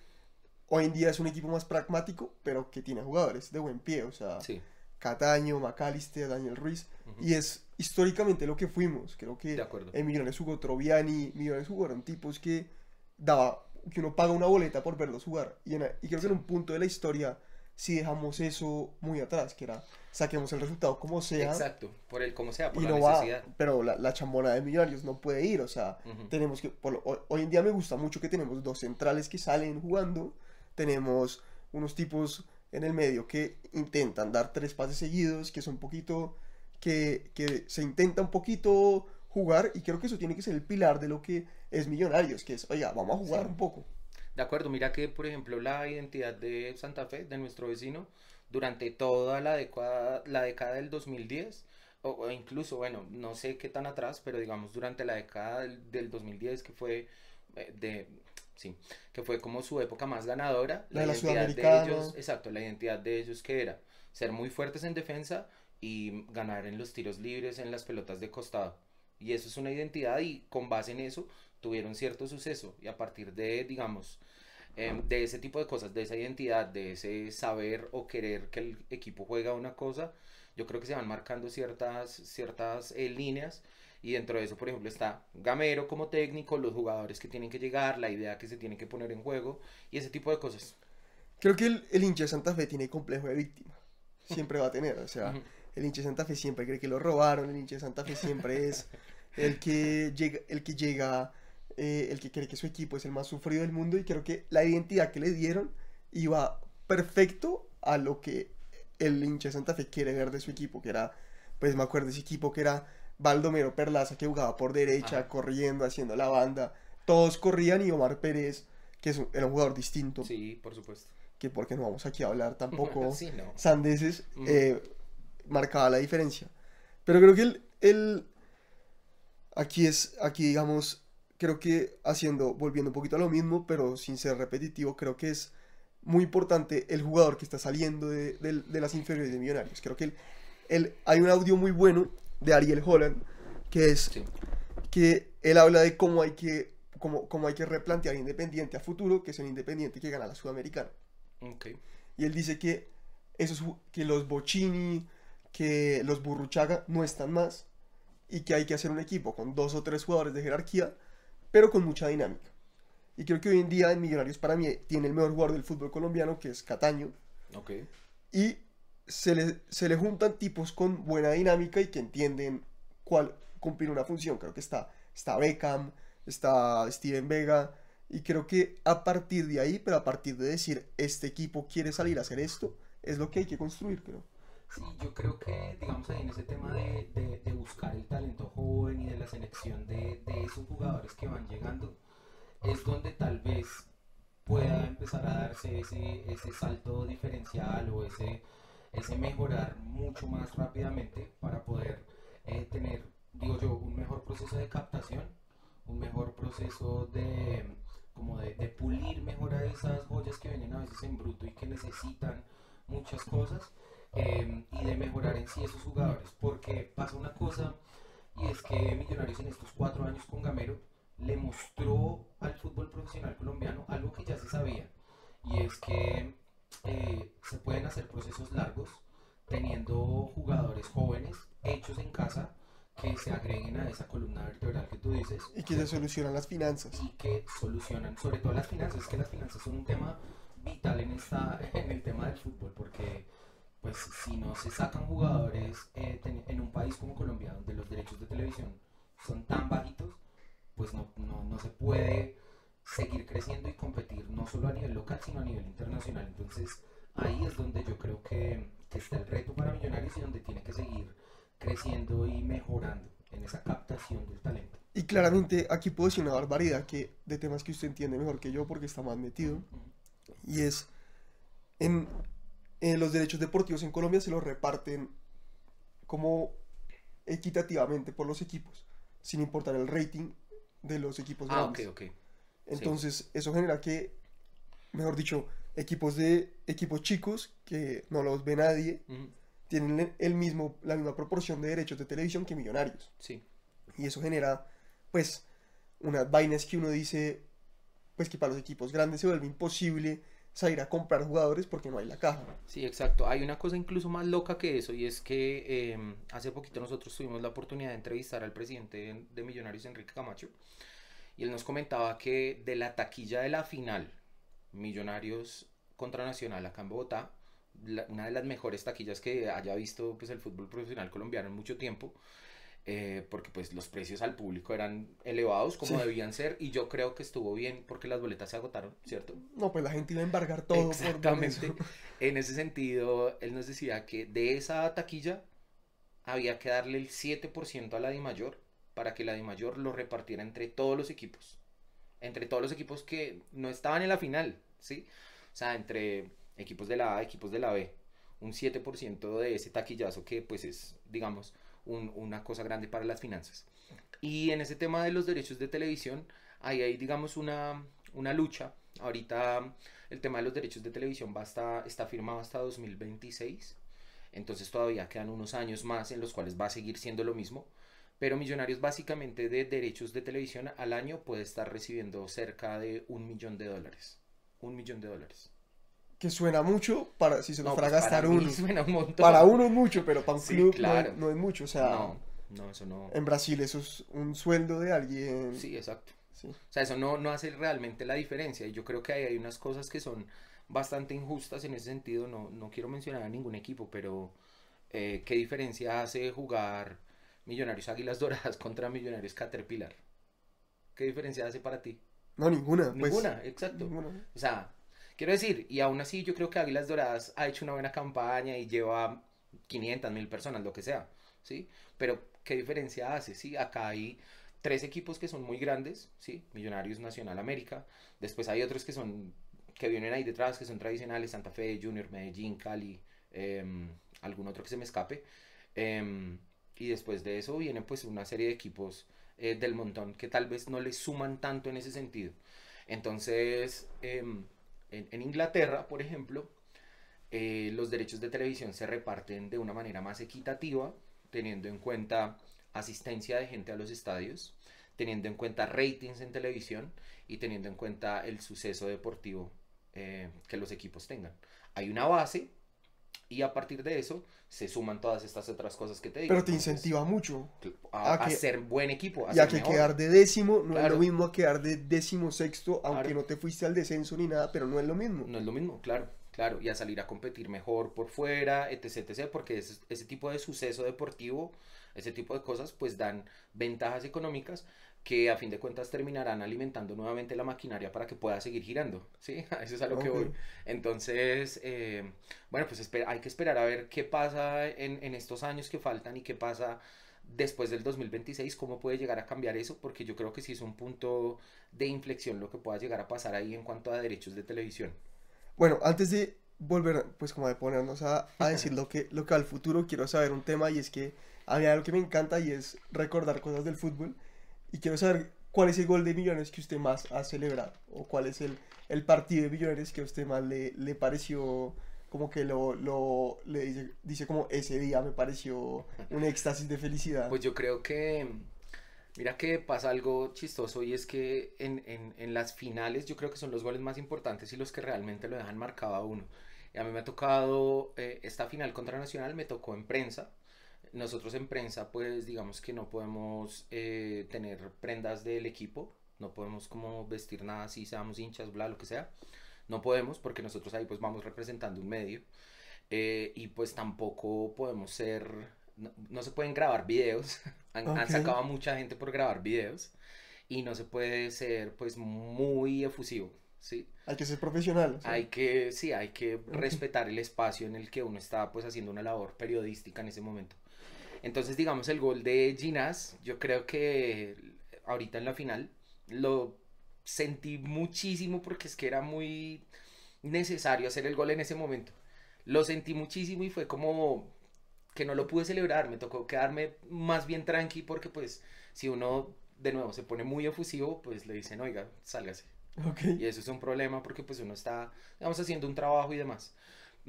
Speaker 2: hoy en día es un equipo más pragmático, pero que tiene jugadores de buen pie. O sea,
Speaker 3: Sí,
Speaker 2: Cataño, McAllister, Daniel Ruiz. Y es históricamente lo que fuimos. Creo que
Speaker 3: de acuerdo.
Speaker 2: en Millonarios jugó Troviani, Millonarios jugaron tipos que daba, que uno paga una boleta por verlos jugar. Y, en- y creo que en un punto de la historia sí dejamos eso muy atrás, que era saquemos el resultado como sea.
Speaker 3: Exacto, por el como sea, por
Speaker 2: Y
Speaker 3: la
Speaker 2: no va,
Speaker 3: necesidad.
Speaker 2: pero la, la chambona de Millonarios no puede ir, o sea, tenemos que, por hoy en día me gusta mucho que tenemos dos centrales que salen jugando, tenemos unos tipos en el medio que intentan dar tres pases seguidos, que son un poquito, que, que se intenta un poquito jugar, y creo que eso tiene que ser el pilar de lo que es Millonarios, que es, oiga, vamos a jugar
Speaker 3: Sí.
Speaker 2: un poco.
Speaker 3: De acuerdo, mira que, por ejemplo, la identidad de Santa Fe, de nuestro vecino, durante toda la década, la década del 2010, o, o incluso, bueno, no sé qué tan atrás, pero digamos durante la década del, del 2010, que fue eh, de, sí, que fue como su época más ganadora,
Speaker 2: La de la
Speaker 3: identidad de ellos, exacto, la identidad de ellos que era ser muy fuertes en defensa y ganar en los tiros libres, en las pelotas de costado. Y eso es una identidad y con base en eso tuvieron cierto suceso y a partir de, digamos, em, de ese tipo de cosas, de esa identidad, de ese saber o querer que el equipo juega una cosa, yo creo que se van marcando ciertas, ciertas eh, líneas y dentro de eso, por ejemplo, está Gamero como técnico, los jugadores que tienen que llegar, la idea que se tiene que poner en juego y ese tipo de cosas.
Speaker 2: Creo que el, el hincha de Santa Fe tiene complejo de víctima, siempre va a tener, o sea... El hincha de Santa Fe siempre cree que lo robaron, el hincha de Santa Fe siempre es el que llega, el que llega, eh, el que cree que su equipo es el más sufrido del mundo y creo que la identidad que le dieron iba perfecto a lo que el hincha de Santa Fe quiere ver de su equipo, que era, pues me acuerdo de ese equipo que era Baldomero Perlaza que jugaba por derecha, corriendo, haciendo la banda, todos corrían y Omar Pérez, que es un, era un jugador distinto,
Speaker 3: Sí, por supuesto.
Speaker 2: que porque no vamos aquí a hablar tampoco [LAUGHS]
Speaker 3: Sí, no.
Speaker 2: sandeces
Speaker 3: Ujú.
Speaker 2: eh, marcaba la diferencia. Pero creo que el, el- aquí es, aquí digamos, creo que haciendo, volviendo un poquito a lo mismo, pero sin ser repetitivo, creo que es muy importante el jugador que está saliendo de las inferiores de Millonarios. Creo que el, el- hay un audio muy bueno de Ariel Holland, que es
Speaker 3: Sí.
Speaker 2: que él habla de cómo hay que, cómo, cómo hay que replantear Independiente a futuro, que es el Independiente que gana la Sudamericana.
Speaker 3: Ok.
Speaker 2: Y él dice que, esos, que los Bocini, que los Burruchaga no están más y que hay que hacer un equipo con dos o tres jugadores de jerarquía, pero con mucha dinámica. Y creo que hoy en día en Millonarios para mí tiene el mejor jugador del fútbol colombiano, que es Cataño,
Speaker 3: Ok.
Speaker 2: y se le, se le juntan tipos con buena dinámica y que entienden cuál cumplir una función. Creo que está, está Beckham, está Steven Vega, y creo que a partir de ahí, pero a partir de decir, este equipo quiere salir a hacer esto, es lo que hay que construir, creo.
Speaker 3: Sí, yo creo que, digamos, ahí en ese tema de, de- de buscar el talento joven y de la selección de, de esos jugadores que van llegando, es donde tal vez pueda empezar a darse ese, ese salto diferencial o ese, ese mejorar mucho más rápidamente para poder eh, tener, digo yo, un mejor proceso de captación, un mejor proceso de como de, pulir mejor a esas joyas que vienen a veces en bruto y que necesitan muchas cosas eh, y de mejorar en sí esos jugadores. Porque pasa una cosa y es que Millonarios en estos cuatro años con Gamero le mostró al fútbol profesional colombiano algo que ya se sabía y es que eh, se pueden hacer procesos largos teniendo jugadores jóvenes hechos en casa que se agreguen a esa columna vertebral que tú dices
Speaker 2: Y que se solucionan las finanzas.
Speaker 3: y que solucionan sobre todo las finanzas, que las finanzas son un tema vital en, esta, [LAUGHS] en el tema del fútbol, porque pues si no se sacan jugadores eh, en un país como Colombia, donde los derechos de televisión son tan bajitos, pues no, no, no se puede seguir creciendo y competir no solo a nivel local, sino a nivel internacional. Entonces ahí es donde yo creo que, que está el reto para Millonarios y donde tiene que seguir creciendo y mejorando en esa captación del talento.
Speaker 2: Y claramente aquí puedo decir una barbaridad que de temas que usted entiende mejor que yo porque está más metido. Y es, en, en los derechos deportivos en Colombia se los reparten como equitativamente por los equipos, sin importar el rating de los equipos
Speaker 3: Ah, ok, ok.
Speaker 2: Entonces, eso genera que, mejor dicho, equipos de equipos chicos que no los ve nadie, tienen el- mismo, la misma proporción de derechos de televisión que millonarios.
Speaker 3: Sí.
Speaker 2: Y eso genera, pues, unas vainas que uno dice, pues que para los equipos grandes se vuelve imposible salir a comprar jugadores porque no hay la caja.
Speaker 3: Sí, exacto. Hay una cosa incluso más loca que eso y es que em, hace poquito nosotros tuvimos la oportunidad de entrevistar al presidente de, de Millonarios, Enrique Camacho, y él nos comentaba que de la taquilla de la final, Millonarios contra Nacional acá en Bogotá, la- una de las mejores taquillas que haya visto pues, el fútbol profesional colombiano en mucho tiempo, eh, porque pues los precios al público eran elevados como
Speaker 2: Sí.
Speaker 3: debían ser y yo creo que estuvo bien porque las boletas se agotaron, ¿cierto?
Speaker 2: No, pues la gente iba a embargar todo
Speaker 3: Exactamente. [LAUGHS] En ese sentido, él nos decía que de esa taquilla había que darle el 7% a la DIMAYOR para que la DIMAYOR lo repartiera entre todos los equipos. Entre todos los equipos que no estaban en la final, ¿sí? O sea, entre equipos de la A, equipos de la B. Un 7% de ese taquillazo que pues es, digamos, un- una cosa grande para las finanzas. Y en ese tema de los derechos de televisión, ahí hay, digamos, una, una lucha. Ahorita el tema de los derechos de televisión va hasta, está firmado hasta 2026. Entonces todavía quedan unos años más en los cuales va a seguir siendo lo mismo. Pero Millonarios básicamente de derechos de televisión al año puede estar recibiendo cerca de un millón de dólares. Un millón de dólares.
Speaker 2: Que suena mucho para si se lo
Speaker 3: No,
Speaker 2: fuera a
Speaker 3: pues,
Speaker 2: gastar
Speaker 3: para
Speaker 2: uno.
Speaker 3: suena un montón.
Speaker 2: Para uno es mucho, pero para un
Speaker 3: Sí,
Speaker 2: club no es-
Speaker 3: claro.
Speaker 2: no, es mucho. O sea,
Speaker 3: No, no, eso no.
Speaker 2: en Brasil eso es un sueldo de alguien.
Speaker 3: Sí, exacto.
Speaker 2: Sí.
Speaker 3: O sea, eso no, no hace realmente la diferencia. Y yo creo que ahí hay unas cosas que son bastante injustas en ese sentido. No, no quiero mencionar a ningún equipo, pero eh, ¿qué diferencia hace jugar Millonarios Águilas Doradas [LAUGHS] contra Millonarios Caterpillar? ¿Qué diferencia hace para ti?
Speaker 2: No, ninguna. pues,
Speaker 3: Ninguna, exacto.
Speaker 2: ninguna.
Speaker 3: O sea, quiero decir, y aún así yo creo que Águilas Doradas ha hecho una buena campaña y lleva 500 mil personas, lo que sea, ¿sí? Pero, ¿qué diferencia hace? Sí, acá hay tres equipos que son muy grandes, ¿sí? Millonarios, Nacional, América. Después hay otros que son, que vienen ahí detrás, que son tradicionales, Santa Fe, Junior, Medellín, Cali, em, algún otro que se me escape. Em, y después de eso vienen pues una serie de equipos eh, del montón que tal vez no les suman tanto en ese sentido. Entonces, em, en, en Inglaterra, por ejemplo, eh, los derechos de televisión se reparten de una manera más equitativa, teniendo en cuenta asistencia de gente a los estadios, teniendo en cuenta ratings en televisión y teniendo en cuenta el suceso deportivo eh, que los equipos tengan. Hay una base y a partir de eso se suman todas estas otras cosas que te digo.
Speaker 2: Pero te incentiva mucho.
Speaker 3: a,
Speaker 2: a
Speaker 3: a
Speaker 2: que-
Speaker 3: ser buen equipo. a
Speaker 2: Y a que
Speaker 3: mejor.
Speaker 2: quedar de décimo no es
Speaker 3: Claro.
Speaker 2: lo mismo a quedar de décimo sexto, aunque
Speaker 3: Claro.
Speaker 2: no te fuiste al descenso ni nada, pero no es lo mismo.
Speaker 3: No es lo mismo, claro, claro. Y a salir a competir mejor por fuera, etc, etc. Porque ese, ese tipo de suceso deportivo, ese tipo de cosas, pues dan ventajas económicas, que a fin de cuentas terminarán alimentando nuevamente la maquinaria para que pueda seguir girando, ¿sí? [LAUGHS] Eso es a lo que voy. Entonces, eh, bueno, pues hay que esperar a ver qué pasa en, en estos años que faltan y qué pasa después del 2026, cómo puede llegar a cambiar eso, porque yo creo que sí es un punto de inflexión lo que pueda llegar a pasar ahí en cuanto a derechos de televisión.
Speaker 2: Bueno, antes de volver, pues como de ponernos a, a decir lo que, lo que al futuro, quiero saber un tema y es que a mí algo que me encanta y es recordar cosas del fútbol y quiero saber cuál es el gol de Millonarios que usted más ha celebrado o cuál es el, el partido de Millonarios que a usted más le, le pareció como que lo, lo le dice, dice como ese día me pareció un éxtasis de felicidad.
Speaker 3: Pues yo creo que, mira que pasa algo chistoso y es que en, en, en las finales yo creo que son los goles más importantes y los que realmente lo dejan marcado a uno. Y a mí me ha tocado, eh, esta final contra Nacional me tocó en prensa. Nosotros en prensa pues digamos que no podemos eh, tener prendas del equipo, no podemos como vestir nada así, seamos hinchas, bla, lo que sea. No podemos porque nosotros ahí pues vamos representando un medio. Eh, y pues tampoco podemos ser, no, no se pueden grabar videos, [LAUGHS] han, sacado a mucha gente por grabar videos y no se puede ser pues muy efusivo, ¿sí?
Speaker 2: Hay que ser profesional. sea,
Speaker 3: Hay que, sí, hay que respetar el espacio en el que uno está pues haciendo una labor periodística en ese momento. Entonces, digamos, el gol de Ginás, yo creo que ahorita en la final lo sentí muchísimo porque es que era muy necesario hacer el gol en ese momento. Lo sentí muchísimo y fue como que no lo pude celebrar, me tocó quedarme más bien tranqui porque pues si uno de nuevo se pone muy efusivo, pues le dicen, oiga, sálgase.
Speaker 2: ok.
Speaker 3: Y eso es un problema porque pues uno está, digamos, haciendo un trabajo y demás.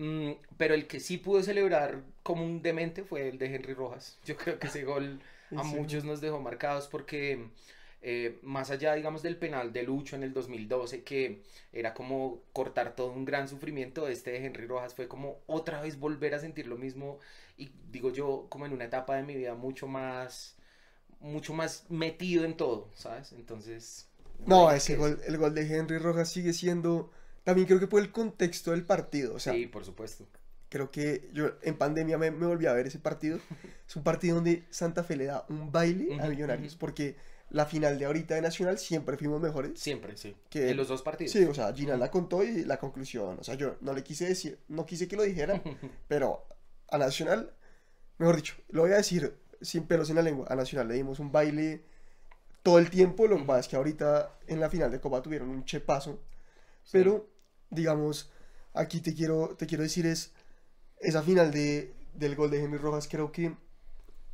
Speaker 3: Mm, pero el que sí pudo celebrar como un demente fue el de Henry Rojas. Yo creo que ese gol [LAUGHS] a muchos nos dejó marcados porque eh, más allá, digamos, del penal de Lucho en el 2012, que era como cortar todo un gran sufrimiento, este de Henry Rojas fue como otra vez volver a sentir lo mismo y digo yo, como en una etapa de mi vida mucho más, mucho más metido en todo, ¿sabes? Entonces...
Speaker 2: No, ese gol, el gol de Henry Rojas sigue siendo, también creo que por el contexto del partido, o sea,
Speaker 3: sí, por supuesto.
Speaker 2: creo que yo en pandemia me, me volví a ver ese partido, [LAUGHS] es un partido donde Santa Fe le da un baile a
Speaker 3: Ujú,
Speaker 2: Millonarios,
Speaker 3: ujú.
Speaker 2: porque la final de ahorita de Nacional siempre fuimos mejores,
Speaker 3: Siempre, sí.
Speaker 2: Que-
Speaker 3: En los dos partidos.
Speaker 2: sí, o sea, Gina la contó y la conclusión, o sea, yo no le quise decir, no quise que lo dijera, [LAUGHS] pero a Nacional, mejor dicho, lo voy a decir sin pelos en la lengua, a Nacional le dimos un baile todo el tiempo, lo que pasa es que ahorita en la final de Copa tuvieron un chepazo, pero digamos, aquí te quiero, te quiero decir es, esa final de, del gol de Henry Rojas, creo que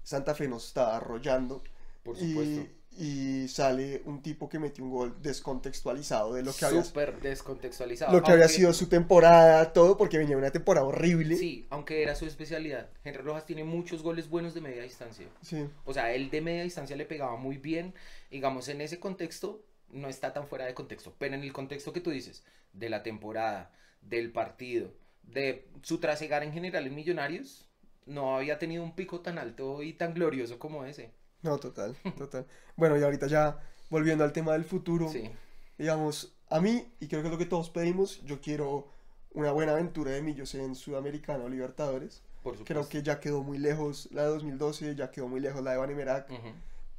Speaker 2: Santa Fe nos está arrollando
Speaker 3: Por supuesto.
Speaker 2: y sale un tipo que metió un gol descontextualizado de lo que había,
Speaker 3: Súper descontextualizado.
Speaker 2: lo que había sido su temporada, todo, porque venía una temporada horrible.
Speaker 3: Sí, aunque era su especialidad. Henry Rojas tiene muchos goles buenos de media distancia.
Speaker 2: Sí.
Speaker 3: O sea, él de media distancia le pegaba muy bien. Digamos, en ese contexto no está tan fuera de contexto. Pero en el contexto que tú dices, de la temporada, del partido, de su trasegar en general en Millonarios, no había tenido un pico tan alto y tan glorioso como ese.
Speaker 2: No, total, total. Bueno, y ahorita ya volviendo al tema del futuro,
Speaker 3: Sí,
Speaker 2: digamos, a mí, y creo que es lo que todos pedimos, yo quiero una buena aventura de Millos en Sudamericano o Libertadores.
Speaker 3: por supuesto.
Speaker 2: Creo que ya quedó muy lejos la de 2012, ya quedó muy lejos la de Banemerac.
Speaker 3: Ujú.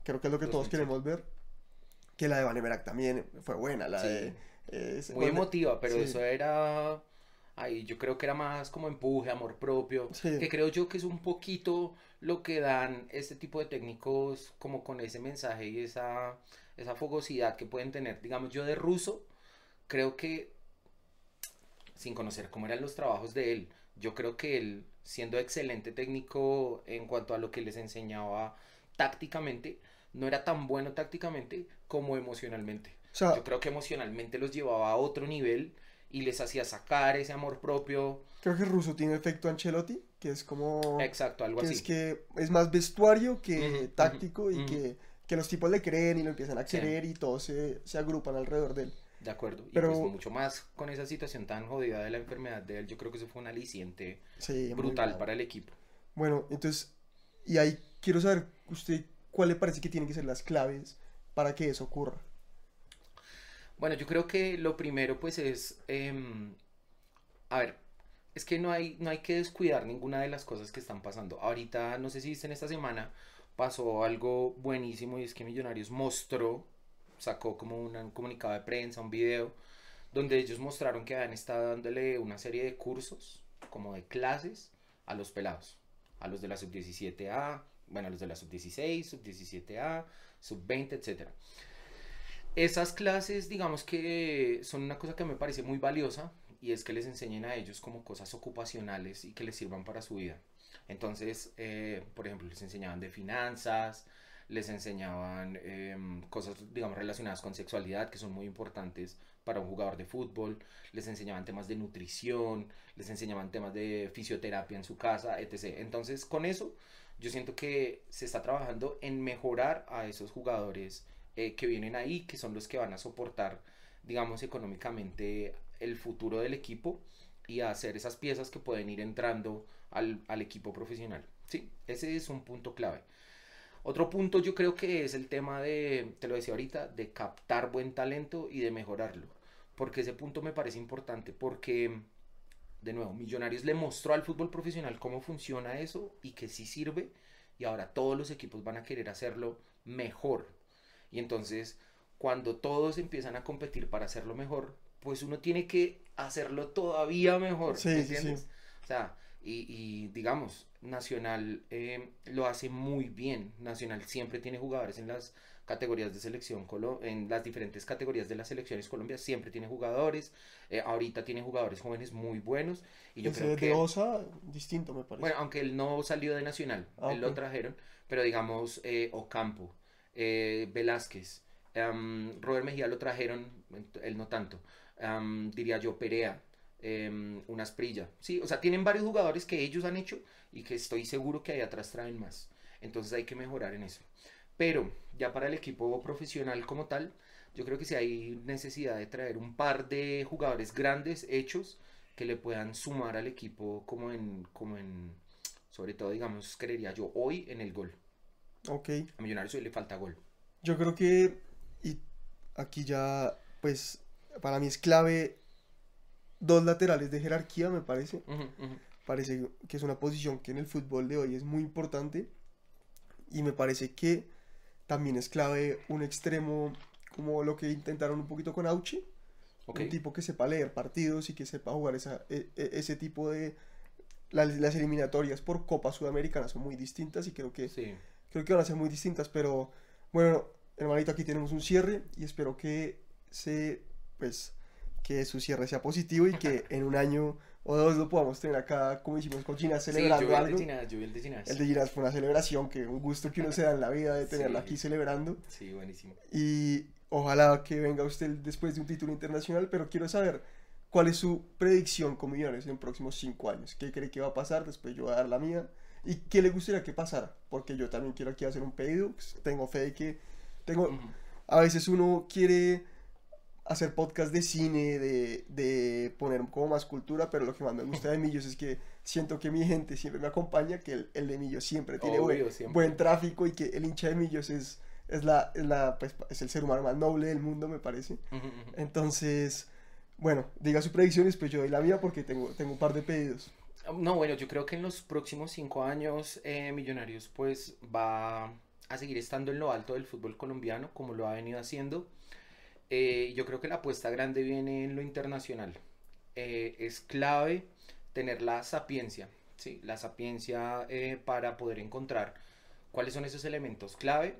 Speaker 2: Creo que es lo que todos
Speaker 3: 2007.
Speaker 2: queremos ver. Que la de Banemerac también fue buena, la
Speaker 3: Sí.
Speaker 2: de... eh,
Speaker 3: Muy emotiva, pero
Speaker 2: sí.
Speaker 3: eso era. Ay, yo creo que era más como empuje, amor propio.
Speaker 2: Sí.
Speaker 3: Que creo yo que es un poquito lo que dan este tipo de técnicos, como con ese mensaje y esa, esa fogosidad que pueden tener. Digamos, yo de ruso, creo que, sin conocer cómo eran los trabajos de él, yo creo que él, siendo excelente técnico en cuanto a lo que les enseñaba tácticamente, no era tan bueno tácticamente como emocionalmente.
Speaker 2: O sea,
Speaker 3: Yo creo que emocionalmente los llevaba a otro nivel y les hacía sacar ese amor propio.
Speaker 2: creo que Russo tiene efecto Ancelotti, que es como...
Speaker 3: Exacto, algo
Speaker 2: que
Speaker 3: así.
Speaker 2: es que es más vestuario que táctico y que, que los tipos le creen y lo empiezan a
Speaker 3: Sí.
Speaker 2: querer y todos se, se agrupan alrededor de él.
Speaker 3: De acuerdo. Y
Speaker 2: Pero-
Speaker 3: pues mucho más con esa situación tan jodida de la enfermedad de él, yo creo que eso fue un aliciente
Speaker 2: Sí,
Speaker 3: brutal para el equipo.
Speaker 2: Bueno, entonces, y ahí quiero saber usted cuál le parece que tienen que ser las claves para que eso ocurra.
Speaker 3: Bueno, yo creo que lo primero pues es, em, a ver, es que no hay, no hay que descuidar ninguna de las cosas que están pasando. Ahorita, no sé si viste en esta semana, pasó algo buenísimo y es que Millonarios mostró, sacó como un comunicado de prensa, un video, donde ellos mostraron que habían estado dándole una serie de cursos, como de clases, a los pelados, a los de la sub-17A, bueno, los de la sub-16, sub-17A, sub-20, etc. Esas clases, digamos que son una cosa que me parece muy valiosa y es que les enseñen a ellos como cosas ocupacionales y que les sirvan para su vida. Entonces, eh, por ejemplo, les enseñaban de finanzas, les enseñaban em, cosas, digamos, relacionadas con sexualidad, que son muy importantes para un jugador de fútbol, les enseñaban temas de nutrición, les enseñaban temas de fisioterapia en su casa, etc. Entonces, con eso, yo siento que se está trabajando en mejorar a esos jugadores eh, que vienen ahí, que son los que van a soportar, digamos, económicamente el futuro del equipo y a hacer esas piezas que pueden ir entrando al, al equipo profesional. Sí, ese es un punto clave. Otro punto yo creo que es el tema de, te lo decía ahorita, de captar buen talento y de mejorarlo. Porque ese punto me parece importante porque, de nuevo, Millonarios le mostró al fútbol profesional cómo funciona eso y que sí sirve. Y ahora todos los equipos van a querer hacerlo mejor. Y entonces, cuando todos empiezan a competir para hacerlo mejor, pues uno tiene que hacerlo todavía mejor.
Speaker 2: Sí, sí, sí.
Speaker 3: O sea, y, y digamos, Nacional eh, lo hace muy bien. Nacional siempre tiene jugadores en las categorías de selección, colo en las diferentes categorías de las selecciones Colombia, siempre tiene jugadores. Eh, ahorita tiene jugadores jóvenes muy buenos. Y yo
Speaker 2: Ese
Speaker 3: creo
Speaker 2: de
Speaker 3: que.
Speaker 2: Osa, distinto me parece.
Speaker 3: Bueno, aunque él no salió de Nacional,
Speaker 2: Ah,
Speaker 3: él lo trajeron, pero digamos eh, Ocampo, eh, Velázquez, em, Robert Mejía lo trajeron, él no tanto, em, diría yo Perea, em, una Asprilla, sí, o sea, tienen varios jugadores que ellos han hecho y que estoy seguro que ahí atrás traen más, entonces hay que mejorar en eso. Pero ya para el equipo profesional como tal, yo creo que sí hay necesidad de traer un par de jugadores grandes hechos que le puedan sumar al equipo como en, como en, sobre todo digamos, creería yo, hoy en el gol.
Speaker 2: Ok.
Speaker 3: A Millonarios hoy le falta gol.
Speaker 2: Yo creo que, y aquí ya, pues, para mí es clave dos laterales de jerarquía, me parece.
Speaker 3: Ujú, ujú.
Speaker 2: Parece que es una posición que en el fútbol de hoy es muy importante. Y me parece que también es clave un extremo como lo que intentaron un poquito con Auchi.
Speaker 3: Ok.
Speaker 2: Un tipo que sepa leer partidos y que sepa jugar esa, e- e- ese tipo de... Las, las eliminatorias por Copa Sudamericana son muy distintas y creo que
Speaker 3: Sí.
Speaker 2: creo que van a ser muy distintas, pero bueno, hermanito, aquí tenemos un cierre y espero que se, pues, que su cierre sea positivo y que en un año o dos lo podamos tener acá, como hicimos con
Speaker 3: Sí,
Speaker 2: celebrando
Speaker 3: yo vi el
Speaker 2: algo.
Speaker 3: de Ginás, yo vi el de Ginás.
Speaker 2: El de Ginás fue una celebración, que un gusto que uno se da en la vida de tenerlo
Speaker 3: Sí.
Speaker 2: aquí celebrando.
Speaker 3: Sí, buenísimo.
Speaker 2: Y ojalá que venga usted después de un título internacional, pero quiero saber cuál es su predicción con Millonarios en los próximos cinco años. ¿Qué cree que va a pasar? Después yo voy a dar la mía. ¿Y qué le gustaría que pasara? Porque yo también quiero aquí hacer un pedido. pues, Tengo fe de que... Tengo,
Speaker 3: Ujú.
Speaker 2: a veces uno quiere hacer podcast de cine, de, de poner como más cultura, pero lo que más me gusta de Millos es que siento que mi gente siempre me acompaña, que el, el de Millos siempre tiene
Speaker 3: Obvio,
Speaker 2: buen,
Speaker 3: siempre.
Speaker 2: buen tráfico y que el hincha de Millos es, es, la, es, la, pues, es el ser humano más noble del mundo, me parece. Entonces, bueno, diga su predicción y después yo doy la mía porque tengo, tengo un par de pedidos.
Speaker 3: No, bueno, yo creo que en los próximos cinco años eh, Millonarios pues va a seguir estando en lo alto del fútbol colombiano como lo ha venido haciendo. Eh, yo creo que la apuesta grande viene en lo internacional. Eh, es clave tener la sapiencia, ¿sí? La sapiencia eh, para poder encontrar cuáles son esos elementos clave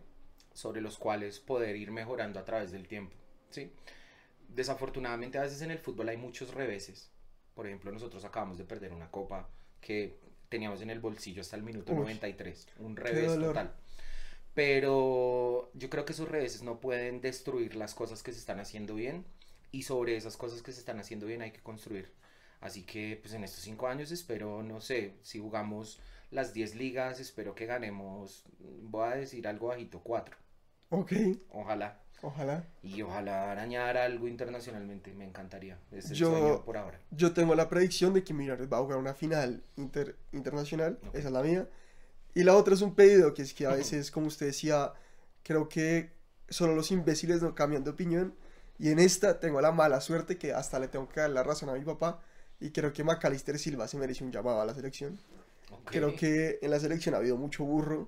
Speaker 3: sobre los cuales poder ir mejorando a través del tiempo, ¿sí? Desafortunadamente a veces en el fútbol hay muchos reveses. Por ejemplo, nosotros acabamos de perder una copa que teníamos en el bolsillo hasta el minuto
Speaker 2: Uy.
Speaker 3: 93. Un revés total. Pero yo creo que esos reveses no pueden destruir las cosas que se están haciendo bien. Y sobre esas cosas que se están haciendo bien hay que construir. Así que pues en estos cinco años espero, no sé, si jugamos las 10 ligas, espero que ganemos, voy a decir algo bajito, 4.
Speaker 2: Ok,
Speaker 3: Ojalá.
Speaker 2: ojalá.
Speaker 3: Y ojalá arañar algo internacionalmente, me encantaría. Es el
Speaker 2: Yo-
Speaker 3: sueño por ahora.
Speaker 2: Yo tengo la predicción de que Millonarios va a jugar una final inter- internacional,
Speaker 3: Ok.
Speaker 2: esa es la mía. Y la otra es un pedido, que es que a veces, como usted decía, creo que solo los imbéciles no cambian de opinión. Y en esta tengo la mala suerte que hasta le tengo que dar la razón a mi papá. Y creo que Macalister Silva se merece un llamado a la selección.
Speaker 3: Ok.
Speaker 2: Creo que en la selección ha habido mucho burro,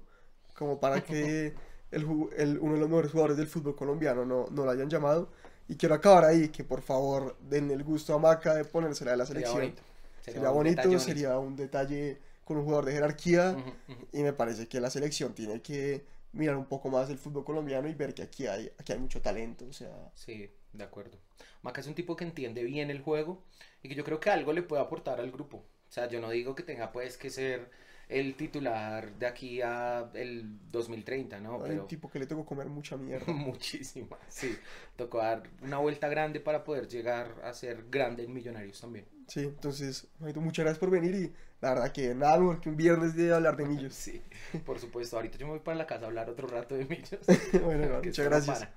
Speaker 2: como para que [LAUGHS] el, uno de los mejores jugadores del fútbol colombiano no, no lo hayan llamado. Y quiero acabar ahí, que por favor den el gusto a Maca de ponérsela de la
Speaker 3: Sería
Speaker 2: selección.
Speaker 3: bonito.
Speaker 2: Sería bonito,
Speaker 3: detalle bonito.
Speaker 2: sería un detalle con un jugador de jerarquía.
Speaker 3: Ujú, ujú.
Speaker 2: Y me parece que la selección tiene que mirar un poco más el fútbol colombiano y ver que aquí hay, aquí hay mucho talento. O sea,
Speaker 3: Sí, de acuerdo. Maca es un tipo que entiende bien el juego y que yo creo que algo le puede aportar al grupo. O sea, yo no digo que tenga pues que ser el titular de aquí a el 2030, ¿no?
Speaker 2: hay
Speaker 3: Pero
Speaker 2: un tipo que le tocó comer mucha mierda. [LAUGHS]
Speaker 3: muchísima, sí. Tocó dar una vuelta grande para poder llegar a ser grande en Millonarios también.
Speaker 2: Sí, entonces, muchas gracias por venir y la verdad que nada mejor que un viernes de hablar de millos. [LAUGHS]
Speaker 3: Sí, por supuesto. Ahorita yo me voy para la casa a hablar otro rato de Millos. [LAUGHS]
Speaker 2: bueno, muchas gracias.
Speaker 3: para.